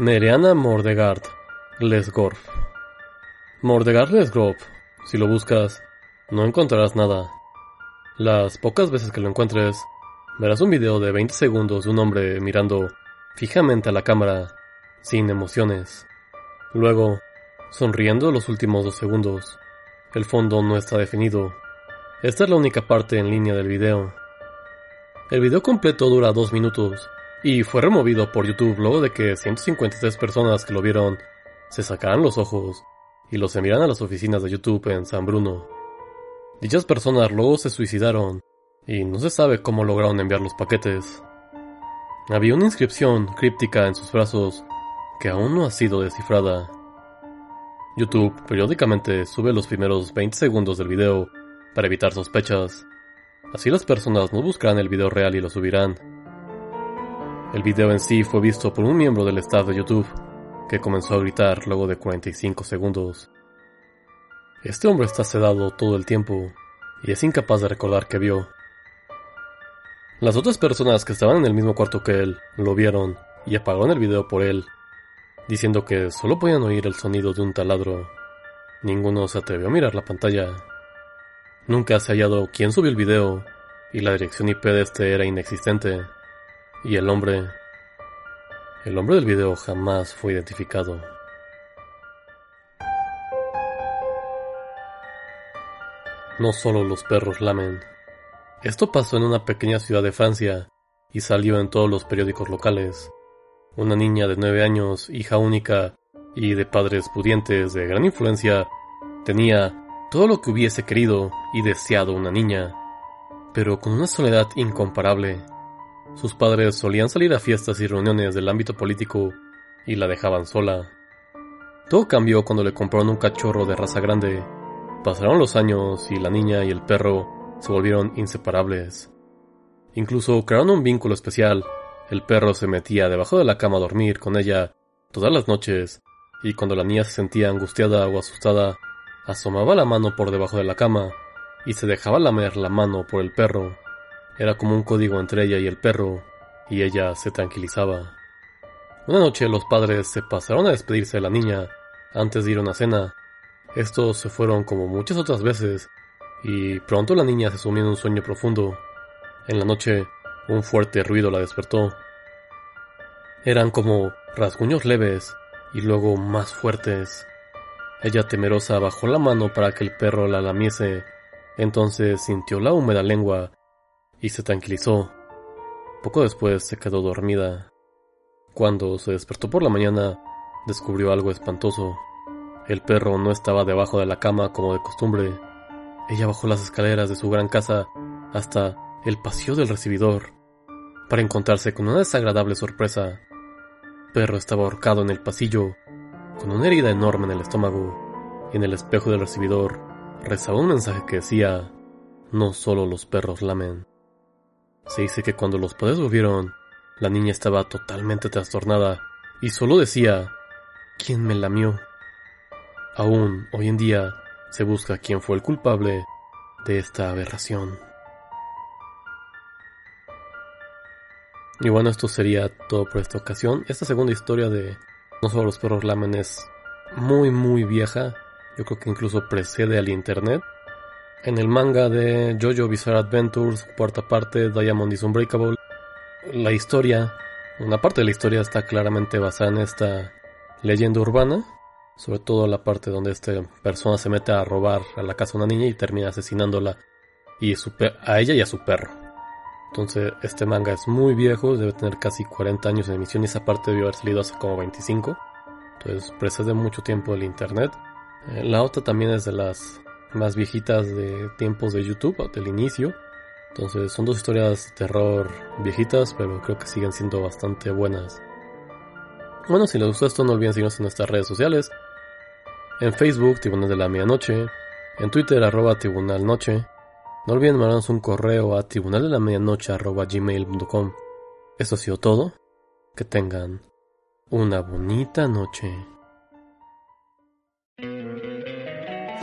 Nereana Mordegard Lesgorf Mordegard Lesgorf, si lo buscas, no encontrarás nada. Las pocas veces que lo encuentres, verás un video de 20 segundos de un hombre mirando fijamente a la cámara, sin emociones. Luego, sonriendo los últimos dos segundos. El fondo no está definido. Esta es la única parte en línea del video. El video completo dura dos minutos y fue removido por YouTube luego de que 153 personas que lo vieron se sacaran los ojos y los enviaran a las oficinas de YouTube en San Bruno. Dichas personas luego se suicidaron y no se sabe cómo lograron enviar los paquetes. Había una inscripción críptica en sus brazos que aún no ha sido descifrada. YouTube periódicamente sube los primeros 20 segundos del video para evitar sospechas. Así las personas no buscarán el video real y lo subirán. El video en sí fue visto por un miembro del staff de YouTube, que comenzó a gritar luego de 45 segundos. Este hombre está sedado todo el tiempo y es incapaz de recordar qué vio. Las otras personas que estaban en el mismo cuarto que él lo vieron y apagaron el video por él, diciendo que solo podían oír el sonido de un taladro. Ninguno se atrevió a mirar la pantalla. Nunca se ha hallado quién subió el video y la dirección IP de este era inexistente. Y el hombre... El hombre del video jamás fue identificado. No solo los perros lamen. Esto pasó en una pequeña ciudad de Francia y salió en todos los periódicos locales. Una niña de nueve años, hija única y de padres pudientes de gran influencia, tenía todo lo que hubiese querido y deseado una niña, pero con una soledad incomparable. Sus padres solían salir a fiestas y reuniones del ámbito político y la dejaban sola. Todo cambió cuando le compraron un cachorro de raza grande. Pasaron los años y la niña y el perro se volvieron inseparables. Incluso crearon un vínculo especial. El perro se metía debajo de la cama a dormir con ella todas las noches y cuando la niña se sentía angustiada o asustada, asomaba la mano por debajo de la cama y se dejaba lamer la mano por el perro. Era como un código entre ella y el perro, y ella se tranquilizaba. Una noche los padres se pasaron a despedirse de la niña antes de ir a una cena. Estos se fueron como muchas otras veces, y pronto la niña se sumió en un sueño profundo. En la noche, un fuerte ruido la despertó. Eran como rasguños leves y luego más fuertes. Ella temerosa bajó la mano para que el perro la lamiese, entonces sintió la húmeda lengua y se tranquilizó. Poco después se quedó dormida. Cuando se despertó por la mañana, descubrió algo espantoso. El perro no estaba debajo de la cama como de costumbre. Ella bajó las escaleras de su gran casa hasta el pasillo del recibidor para encontrarse con una desagradable sorpresa. El perro estaba ahorcado en el pasillo, con una herida enorme en el estómago, y en el espejo del recibidor rezaba un mensaje que decía, no solo los perros lamen. Se dice que cuando los padres lo vieron, la niña estaba totalmente trastornada y solo decía, ¿quién me lamió? Aún hoy en día se busca quién fue el culpable de esta aberración. Y bueno, esto sería todo por esta ocasión. Esta segunda historia de No solo los perros lamen es muy muy vieja. Yo creo que incluso precede al internet. En el manga de JoJo Bizarre Adventures, cuarta parte, Diamond is Unbreakable, la historia, una parte de la historia está claramente basada en esta leyenda urbana, sobre todo la parte donde esta persona se mete a robar a la casa de una niña y termina asesinándola y a ella y a su perro. Entonces, este manga es muy viejo, debe tener casi 40 años en emisión y esa parte debió haber salido hace como 25. Entonces, precede mucho tiempo el internet. Eh, la otra también es de las más viejitas de tiempos de YouTube, del inicio. Entonces son dos historias de terror viejitas, pero creo que siguen siendo bastante buenas. Bueno, si les gustó esto, no olviden seguirnos en nuestras redes sociales. En Facebook, Tribunal de la Medianoche. En Twitter, arroba Tribunal Noche. No olviden mandarnos un correo a tribunal de la medianoche arroba gmail.com. Eso ha sido todo. Que tengan una bonita noche.